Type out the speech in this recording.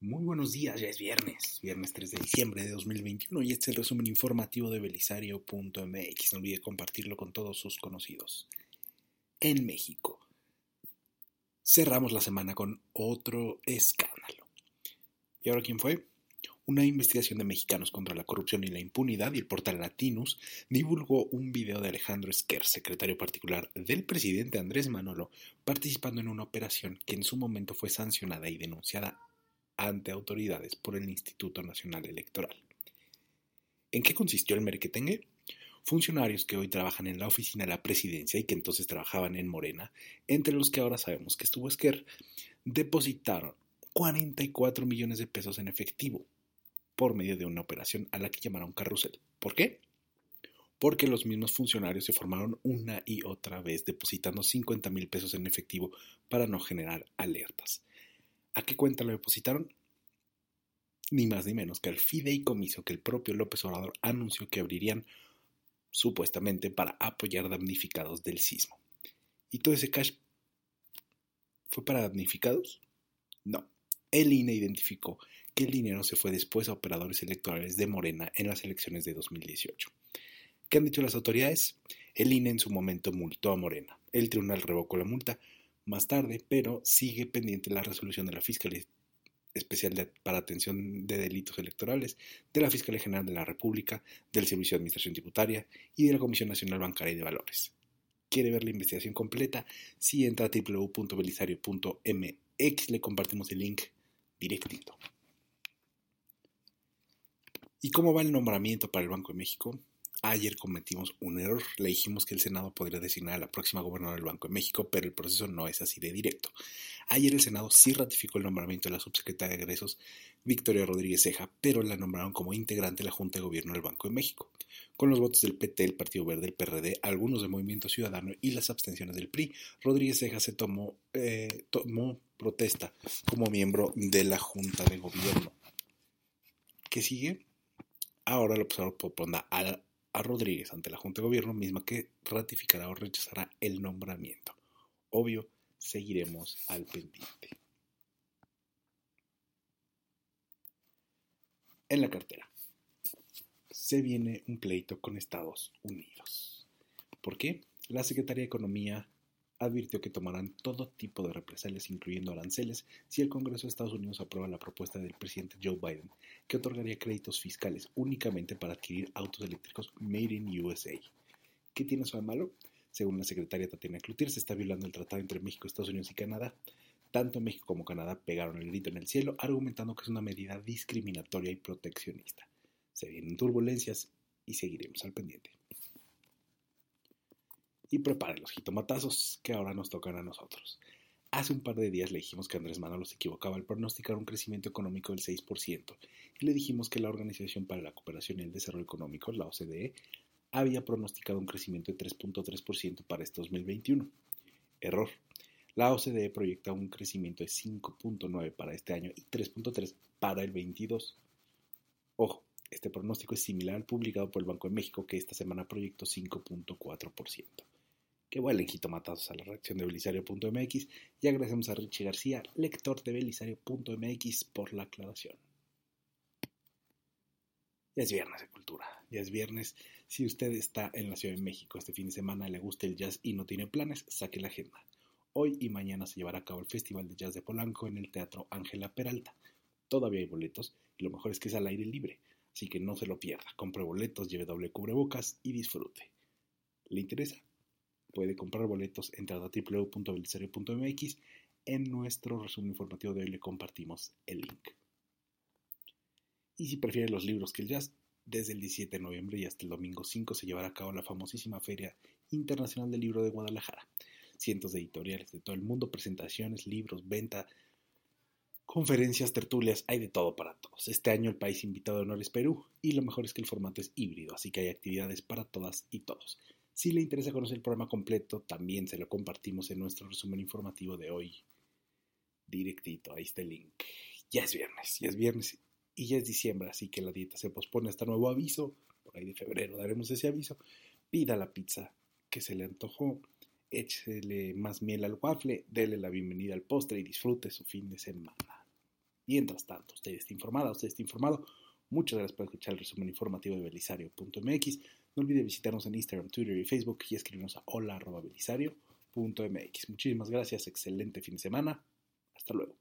Muy buenos días, ya es viernes, viernes 3 de diciembre de 2021 y este es el resumen informativo de belisario.mx. No olvide compartirlo con todos sus conocidos. En México, cerramos la semana con otro escándalo. ¿Y ahora quién fue? Una investigación de mexicanos contra la corrupción y la impunidad y el portal Latinus divulgó un video de Alejandro Esquer, secretario particular del presidente Andrés Manolo, participando en una operación que en su momento fue sancionada y denunciada ante autoridades por el Instituto Nacional Electoral. ¿En qué consistió el merquetengue? Funcionarios que hoy trabajan en la oficina de la presidencia y que entonces trabajaban en Morena, entre los que ahora sabemos que estuvo Esquer, depositaron 44 millones de pesos en efectivo por medio de una operación a la que llamaron carrusel. ¿Por qué? Porque los mismos funcionarios se formaron una y otra vez depositando 50 mil pesos en efectivo para no generar alertas. ¿A qué cuenta lo depositaron? Ni más ni menos que al fideicomiso que el propio López Obrador anunció que abrirían supuestamente para apoyar damnificados del sismo. ¿Y todo ese cash fue para damnificados? No. El INE identificó que el dinero se fue después a operadores electorales de Morena en las elecciones de 2018. ¿Qué han dicho las autoridades? El INE en su momento multó a Morena. El tribunal revocó la multa, más tarde, pero sigue pendiente la resolución de la Fiscalía Especial para Atención de Delitos Electorales, de la Fiscalía General de la República, del Servicio de Administración Tributaria y de la Comisión Nacional Bancaria y de Valores. ¿Quiere ver la investigación completa? Si entra a www.belisario.mx le compartimos el link directito. ¿Y cómo va el nombramiento para el Banco de México? Ayer cometimos un error. Le dijimos que el Senado podría designar a la próxima gobernadora del Banco de México, pero el proceso no es así de directo. Ayer el Senado sí ratificó el nombramiento de la subsecretaria de egresos, Victoria Rodríguez Ceja, pero la nombraron como integrante de la Junta de Gobierno del Banco de México. Con los votos del PT, el Partido Verde, el PRD, algunos del Movimiento Ciudadano y las abstenciones del PRI, Rodríguez Ceja se tomó, eh, tomó protesta como miembro de la Junta de Gobierno. ¿Qué sigue? Ahora lo propondrá a a Rodríguez ante la Junta de Gobierno, misma que ratificará o rechazará el nombramiento. Obvio, seguiremos al pendiente. En la cartera. Se viene un pleito con Estados Unidos. ¿Por qué? La Secretaría de Economía advirtió que tomarán todo tipo de represalias, incluyendo aranceles, si el Congreso de Estados Unidos aprueba la propuesta del presidente Joe Biden, que otorgaría créditos fiscales únicamente para adquirir autos eléctricos Made in USA. ¿Qué tiene eso de malo? Según la secretaria Tatiana Cloutier, se está violando el tratado entre México, Estados Unidos y Canadá. Tanto México como Canadá pegaron el grito en el cielo, argumentando que es una medida discriminatoria y proteccionista. Se vienen turbulencias y seguiremos al pendiente y preparen los jitomatazos que ahora nos tocan a nosotros. Hace un par de días le dijimos que Andrés Manuel se equivocaba al pronosticar un crecimiento económico del 6% y le dijimos que la Organización para la Cooperación y el Desarrollo Económico, la OCDE, había pronosticado un crecimiento de 3.3% para este 2021. Error. La OCDE proyecta un crecimiento de 5.9 para este año y 3.3 para el 22. Ojo, este pronóstico es similar al publicado por el Banco de México que esta semana proyectó 5.4% que vuelen jitomatazos a la reacción de belisario.mx y agradecemos a Richie García, lector de belisario.mx, por la aclaración. Ya es viernes de cultura, ya es viernes. Si usted está en la Ciudad de México este fin de semana, le gusta el jazz y no tiene planes, saque la agenda. Hoy y mañana se llevará a cabo el Festival de Jazz de Polanco en el Teatro Ángela Peralta. Todavía hay boletos y lo mejor es que es al aire libre, así que no se lo pierda. Compre boletos, lleve doble cubrebocas y disfrute. ¿Le interesa? Puede comprar boletos entrando a www.belisario.mx. En nuestro resumen informativo de hoy le compartimos el link. Y si prefiere los libros que el jazz, desde el 17 de noviembre y hasta el domingo 5 se llevará a cabo la famosísima Feria Internacional del Libro de Guadalajara. Cientos de editoriales de todo el mundo, presentaciones, libros, venta, conferencias, tertulias, hay de todo para todos. Este año el país invitado de honor es Perú y lo mejor es que el formato es híbrido, así que hay actividades para todas y todos. Si le interesa conocer el programa completo, también se lo compartimos en nuestro resumen informativo de hoy. Directito, ahí está el link. Ya es viernes, ya es viernes y ya es diciembre, así que la dieta se pospone hasta nuevo aviso. Por ahí de febrero daremos ese aviso. Pida la pizza que se le antojó, échele más miel al waffle, dele la bienvenida al postre y disfrute su fin de semana. Mientras tanto, usted está informada, usted está informado. Muchas gracias por escuchar el resumen informativo de belisario.mx. No olvide visitarnos en Instagram, Twitter y Facebook y escribirnos a hola.belisario.mx. Muchísimas gracias, excelente fin de semana. Hasta luego.